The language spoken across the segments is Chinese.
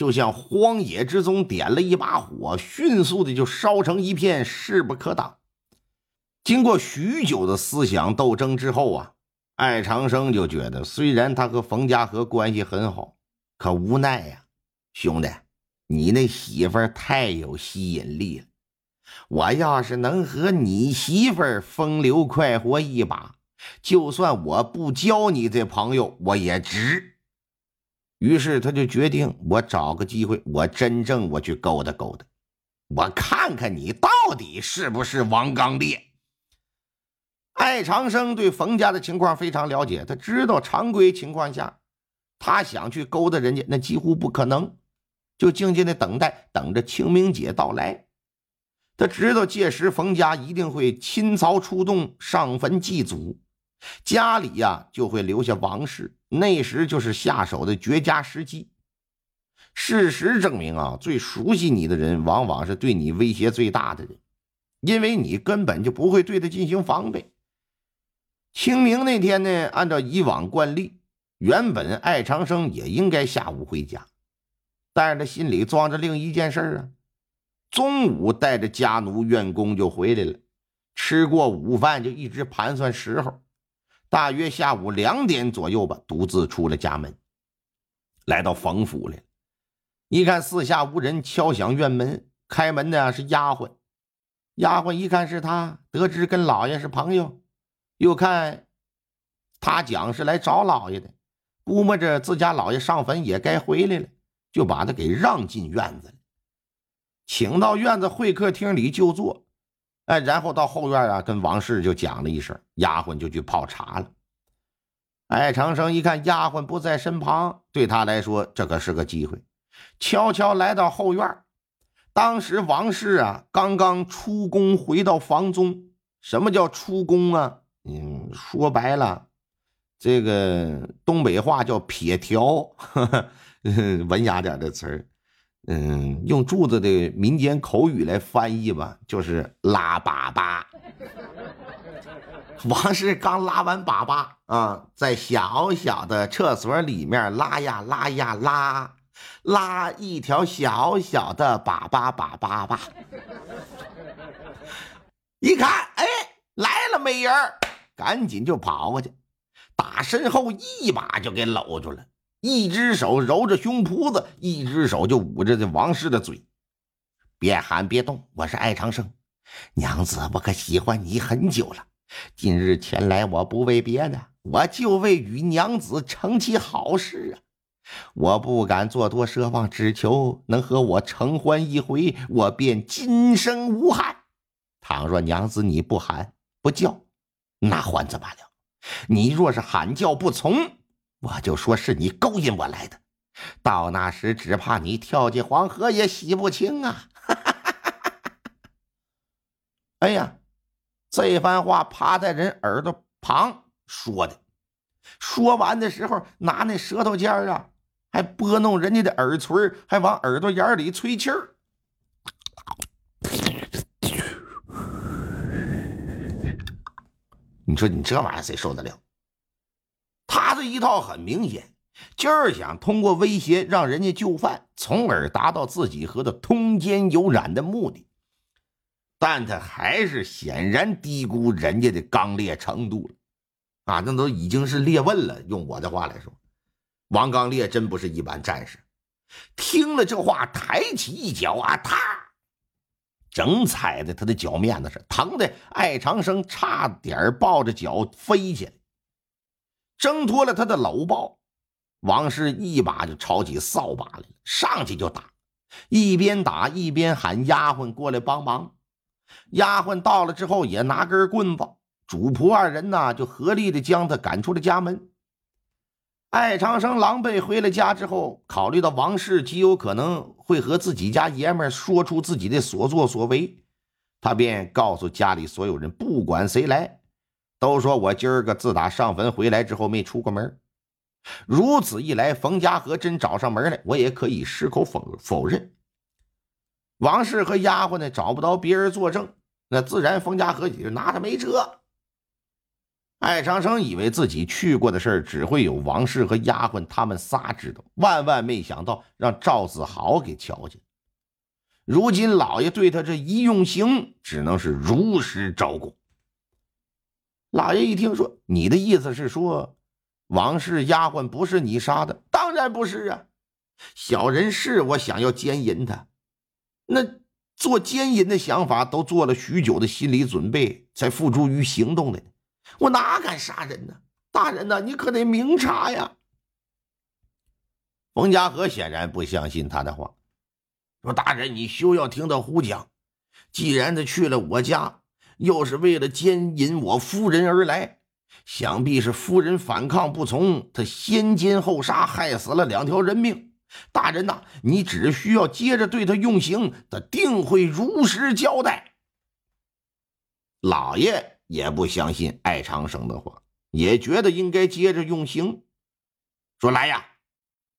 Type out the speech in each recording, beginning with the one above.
就像荒野之中点了一把火，迅速的就烧成一片，势不可挡。经过许久的思想斗争之后啊，艾长生就觉得，虽然他和冯家和关系很好，可无奈呀，兄弟，你那媳妇太有吸引力了。我要是能和你媳妇风流快活一把，就算我不交你这朋友，我也值。于是他就决定，我找个机会，我真正我去勾搭勾搭，我看看你到底是不是王刚烈。艾长生对冯家的情况非常了解，他知道常规情况下，他想去勾搭人家那几乎不可能，就静静的等待，等着清明节到来。他知道届时冯家一定会倾巢出动，上坟祭祖。家里呀就会留下王氏，那时就是下手的绝佳时机。事实证明啊，最熟悉你的人，往往是对你威胁最大的人，因为你根本就不会对他进行防备。清明那天呢，按照以往惯例，原本艾长生也应该下午回家，但是他心里装着另一件事啊。中午带着家奴院工就回来了，吃过午饭就一直盘算时候。大约下午两点左右吧，独自出了家门，来到冯府了。一看四下无人，敲响院门。开门的是丫鬟，丫鬟一看是他，得知跟老爷是朋友，又看他讲是来找老爷的，估摸着自家老爷上坟也该回来了，就把他给让进院子了，请到院子会客厅里就坐。哎，然后到后院啊，跟王氏就讲了一声，丫鬟就去泡茶了。艾长生一看丫鬟不在身旁，对他来说这可是个机会，悄悄来到后院。当时王氏啊刚刚出宫回到房中。什么叫出宫啊？嗯，说白了，这个东北话叫撇条，文雅点的词儿。嗯，用柱子的民间口语来翻译吧，就是拉粑粑。王氏刚拉完粑粑啊，在小小的厕所里面拉呀拉呀拉，拉一条小小的粑粑粑粑粑。一看，哎，来了美人赶紧就跑过去，打身后一把就给搂住了。一只手揉着胸脯子，一只手就捂着这王氏的嘴。别喊，别动，我是艾长生，娘子，我可喜欢你很久了。今日前来，我不为别的，我就为与娘子成其好事啊！我不敢做多奢望，只求能和我成欢一回，我便今生无憾。倘若娘子你不喊不叫，那还怎么了；你若是喊叫不从，我就说是你勾引我来的，到那时只怕你跳进黄河也洗不清啊！哎呀，这番话趴在人耳朵旁说的，说完的时候拿那舌头尖儿啊，还拨弄人家的耳垂，还往耳朵眼里吹气儿。你说你这玩意儿谁受得了？这一套很明显，就是想通过威胁让人家就范，从而达到自己和他通奸有染的目的。但他还是显然低估人家的刚烈程度了，啊，那都已经是烈问了。用我的话来说，王刚烈真不是一般战士。听了这话，抬起一脚啊，踏正踩在他的脚面子上，疼的艾长生差点抱着脚飞起来。挣脱了他的搂抱，王氏一把就抄起扫把来了，上去就打，一边打一边喊丫鬟过来帮忙。丫鬟到了之后，也拿根棍子，主仆二人呢就合力的将他赶出了家门。艾长生狼狈回了家之后，考虑到王氏极有可能会和自己家爷们说出自己的所作所为，他便告诉家里所有人，不管谁来，都说我今儿个自打上坟回来之后没出过门。如此一来，冯家河真找上门来，我也可以矢口否否认。王氏和丫鬟呢，找不到别人作证，那自然冯家河也就拿他没辙。艾长生以为自己去过的事儿只会有王氏和丫鬟他们仨知道，万万没想到让赵子豪给瞧见。如今老爷对他这一用刑，只能是如实招供。老爷一听说，你的意思是说，王氏丫鬟不是你杀的？当然不是啊！小人是我想要奸淫他，那做奸淫的想法都做了许久的心理准备，才付诸于行动的。我哪敢杀人呢？大人呐，你可得明察呀！冯家和显然不相信他的话，说：“大人，你休要听他胡讲。既然他去了我家，又是为了奸淫我夫人而来，想必是夫人反抗不从，他先奸后杀，害死了两条人命。大人呐，你只需要接着对他用刑，他定会如实交代。”老爷。也不相信艾长生的话，也觉得应该接着用刑。说来呀，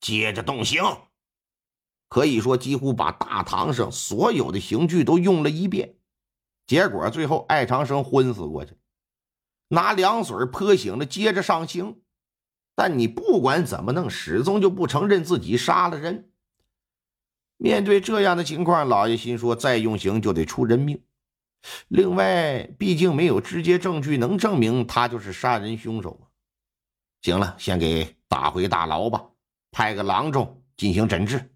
接着动刑。可以说，几乎把大堂上所有的刑具都用了一遍。结果最后，艾长生昏死过去，拿凉水泼醒了，接着上刑。但你不管怎么弄，始终就不承认自己杀了人。面对这样的情况，老爷心说：再用刑就得出人命。另外，毕竟没有直接证据能证明他就是杀人凶手。行了，先给打回大牢吧，派个郎中进行诊治。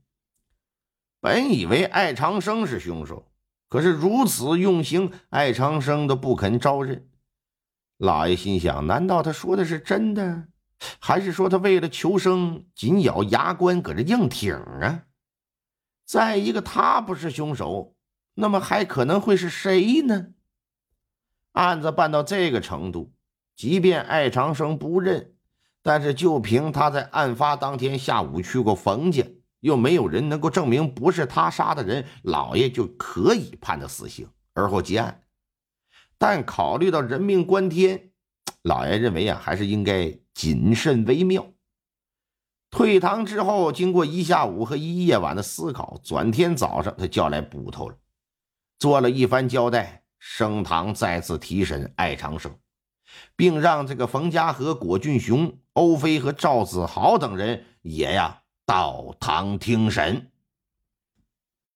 本以为艾长生是凶手，可是如此用心，艾长生都不肯招认。老爷心想：难道他说的是真的，还是说他为了求生，紧咬牙关搁这硬挺啊？再一个，他不是凶手。那么还可能会是谁呢？案子办到这个程度，即便艾长生不认，但是就凭他在案发当天下午去过冯家，又没有人能够证明不是他杀的人，老爷就可以判他死刑，而后结案。但考虑到人命关天，老爷认为啊，还是应该谨慎为妙。退堂之后，经过一下午和一夜晚的思考，转天早上他叫来捕头了。做了一番交代，升堂再次提审艾长生，并让这个冯家和、果俊雄、欧飞和赵子豪等人也呀到堂听审。